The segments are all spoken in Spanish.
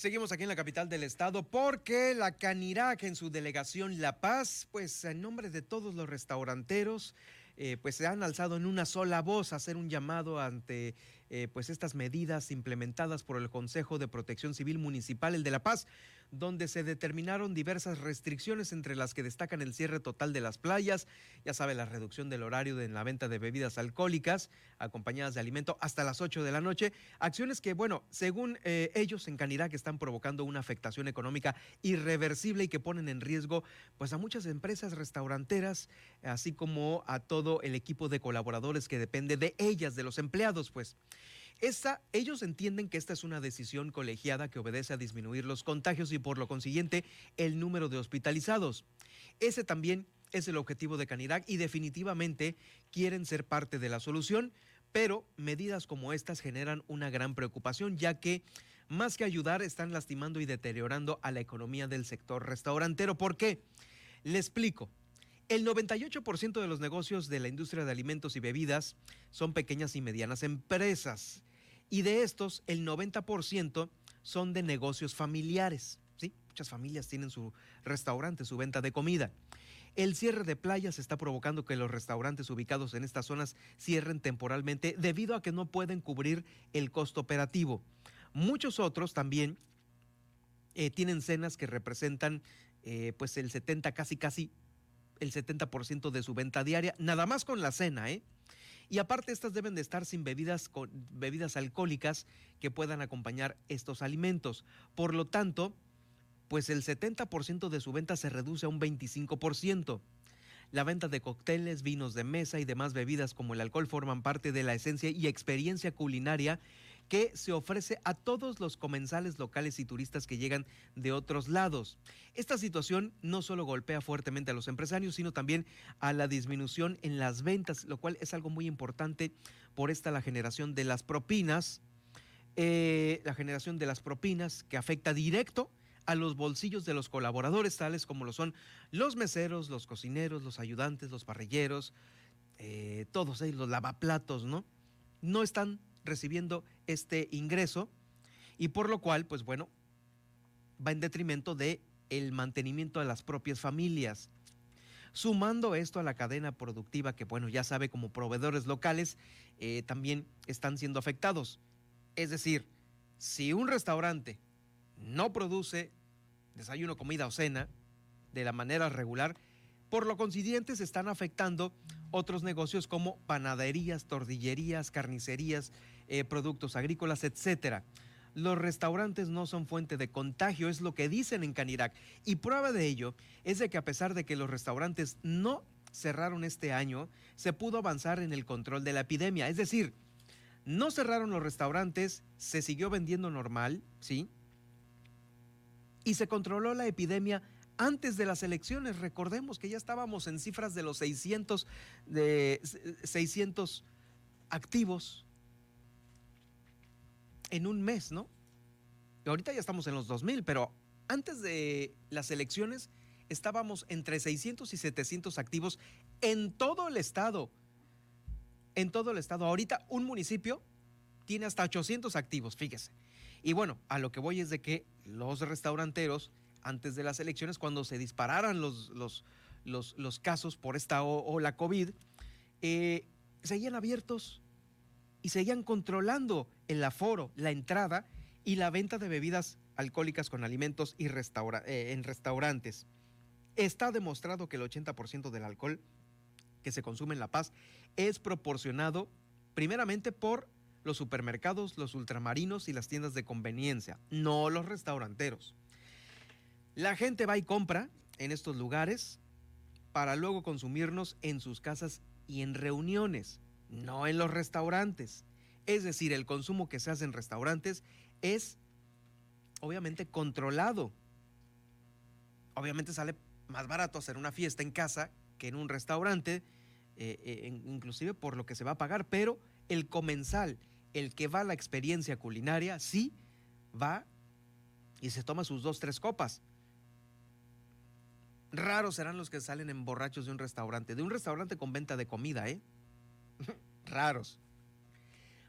Seguimos aquí en la capital del estado porque la Canirac en su delegación La Paz, pues en nombre de todos los restauranteros, eh, pues se han alzado en una sola voz a hacer un llamado ante eh, pues estas medidas implementadas por el Consejo de Protección Civil Municipal, el de La Paz, donde se determinaron diversas restricciones entre las que destacan el cierre total de las playas, ya sabe, la reducción del horario de la venta de bebidas alcohólicas acompañadas de alimento hasta las 8 de la noche, acciones que, bueno, según eh, ellos en Canirac están provocando una afectación económica irreversible y que ponen en riesgo pues a muchas empresas restauranteras, así como a todo el equipo de colaboradores que depende de ellas, de los empleados, pues. Esta, ellos entienden que esta es una decisión colegiada que obedece a disminuir los contagios y por lo consiguiente el número de hospitalizados. Ese también es el objetivo de Canirac y definitivamente quieren ser parte de la solución, pero medidas como estas generan una gran preocupación ya que más que ayudar están lastimando y deteriorando a la economía del sector restaurantero. ¿Por qué? Le explico. El 98% de los negocios de la industria de alimentos y bebidas son pequeñas y medianas empresas y de estos, el 90% son de negocios familiares. ¿sí? Muchas familias tienen su restaurante, su venta de comida. El cierre de playas está provocando que los restaurantes ubicados en estas zonas cierren temporalmente debido a que no pueden cubrir el costo operativo. Muchos otros también eh, tienen cenas que representan eh, pues el 70, casi casi el 70% de su venta diaria, nada más con la cena, ¿eh? Y aparte estas deben de estar sin bebidas, con, bebidas alcohólicas que puedan acompañar estos alimentos. Por lo tanto, pues el 70% de su venta se reduce a un 25%. La venta de cócteles, vinos de mesa y demás bebidas como el alcohol forman parte de la esencia y experiencia culinaria que se ofrece a todos los comensales locales y turistas que llegan de otros lados. Esta situación no solo golpea fuertemente a los empresarios, sino también a la disminución en las ventas, lo cual es algo muy importante por esta la generación de las propinas, eh, la generación de las propinas que afecta directo a los bolsillos de los colaboradores, tales como lo son los meseros, los cocineros, los ayudantes, los parrilleros, eh, todos ellos, los lavaplatos, ¿no? No están recibiendo este ingreso y por lo cual, pues bueno, va en detrimento de el mantenimiento de las propias familias. Sumando esto a la cadena productiva que, bueno, ya sabe, como proveedores locales eh, también están siendo afectados. Es decir, si un restaurante no produce desayuno, comida o cena de la manera regular, por lo consiguiente se están afectando otros negocios como panaderías, tordillerías, carnicerías, eh, productos agrícolas, etcétera. Los restaurantes no son fuente de contagio, es lo que dicen en Canirac. Y prueba de ello es de que a pesar de que los restaurantes no cerraron este año, se pudo avanzar en el control de la epidemia. Es decir, no cerraron los restaurantes, se siguió vendiendo normal, ¿sí? Y se controló la epidemia antes de las elecciones. Recordemos que ya estábamos en cifras de los 600, de 600 activos en un mes, ¿no? ahorita ya estamos en los 2000, pero antes de las elecciones estábamos entre 600 y 700 activos en todo el estado. En todo el estado. Ahorita un municipio tiene hasta 800 activos, fíjese. Y bueno, a lo que voy es de que los restauranteros antes de las elecciones, cuando se dispararan los, los, los, casos por esta ola COVID, eh, seguían abiertos y seguían controlando el aforo, la entrada y la venta de bebidas alcohólicas con alimentos y eh, en restaurantes. Está demostrado que el 80% del alcohol que se consume en La Paz es proporcionado primeramente por los supermercados, los ultramarinos y las tiendas de conveniencia, no los restauranteros. La gente va y compra en estos lugares para luego consumirnos en sus casas y en reuniones, no en los restaurantes. Es decir, el consumo que se hace en restaurantes es obviamente controlado. Obviamente sale más barato hacer una fiesta en casa que en un restaurante, eh, eh, inclusive por lo que se va a pagar, pero el comensal, el que va a la experiencia culinaria, sí va y se toma sus dos, tres copas. Raros serán los que salen en borrachos de un restaurante, de un restaurante con venta de comida, ¿eh? Raros.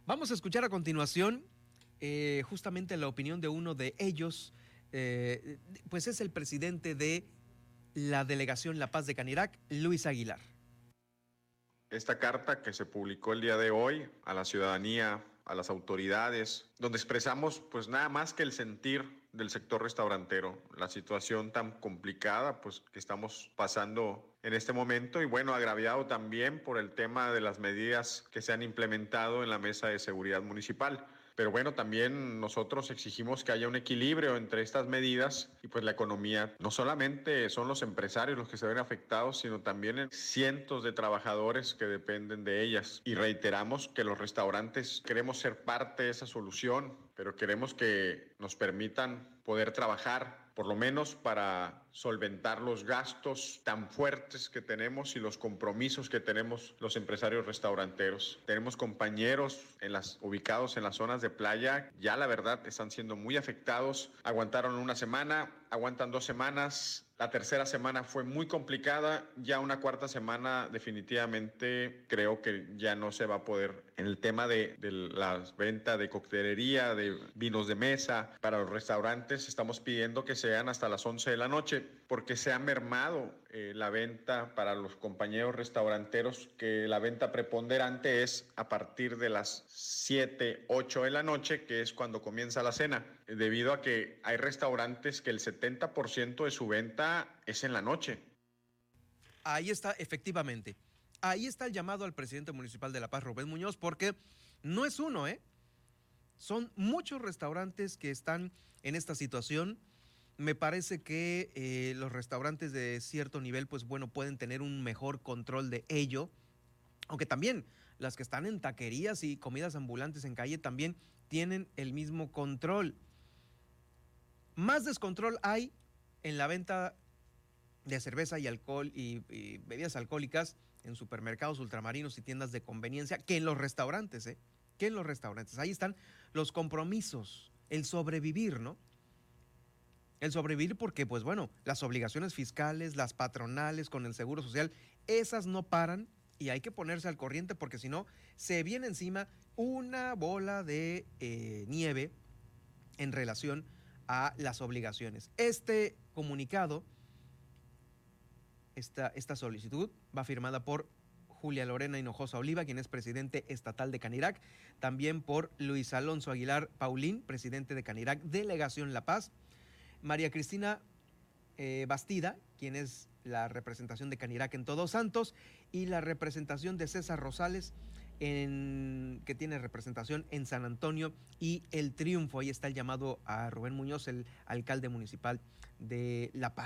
Vamos a escuchar a continuación eh, justamente la opinión de uno de ellos, eh, pues es el presidente de la delegación La Paz de Canirac, Luis Aguilar. Esta carta que se publicó el día de hoy a la ciudadanía, a las autoridades, donde expresamos pues nada más que el sentir del sector restaurantero, la situación tan complicada pues que estamos pasando en este momento y bueno, agraviado también por el tema de las medidas que se han implementado en la mesa de seguridad municipal. Pero bueno, también nosotros exigimos que haya un equilibrio entre estas medidas y pues la economía. No solamente son los empresarios los que se ven afectados, sino también cientos de trabajadores que dependen de ellas. Y reiteramos que los restaurantes queremos ser parte de esa solución, pero queremos que nos permitan poder trabajar por lo menos para solventar los gastos tan fuertes que tenemos y los compromisos que tenemos los empresarios restauranteros. Tenemos compañeros en las, ubicados en las zonas de playa, ya la verdad están siendo muy afectados, aguantaron una semana, aguantan dos semanas, la tercera semana fue muy complicada, ya una cuarta semana definitivamente creo que ya no se va a poder. En el tema de, de la venta de coctelería, de vinos de mesa, para los restaurantes estamos pidiendo que sean hasta las 11 de la noche porque se ha mermado eh, la venta para los compañeros restauranteros, que la venta preponderante es a partir de las 7, 8 de la noche, que es cuando comienza la cena, debido a que hay restaurantes que el 70% de su venta es en la noche. Ahí está, efectivamente. Ahí está el llamado al presidente municipal de La Paz, Rubén Muñoz, porque no es uno, ¿eh? Son muchos restaurantes que están en esta situación me parece que eh, los restaurantes de cierto nivel, pues bueno, pueden tener un mejor control de ello, aunque también las que están en taquerías y comidas ambulantes en calle también tienen el mismo control. Más descontrol hay en la venta de cerveza y alcohol y, y bebidas alcohólicas en supermercados ultramarinos y tiendas de conveniencia que en los restaurantes, ¿eh? Que en los restaurantes. Ahí están los compromisos, el sobrevivir, ¿no? El sobrevivir porque, pues bueno, las obligaciones fiscales, las patronales con el Seguro Social, esas no paran y hay que ponerse al corriente porque si no, se viene encima una bola de eh, nieve en relación a las obligaciones. Este comunicado, esta, esta solicitud, va firmada por Julia Lorena Hinojosa Oliva, quien es presidente estatal de Canirac, también por Luis Alonso Aguilar Paulín, presidente de Canirac, Delegación La Paz, María Cristina eh, Bastida, quien es la representación de Canirac en Todos Santos, y la representación de César Rosales, en, que tiene representación en San Antonio y El Triunfo. Ahí está el llamado a Rubén Muñoz, el alcalde municipal de La Paz.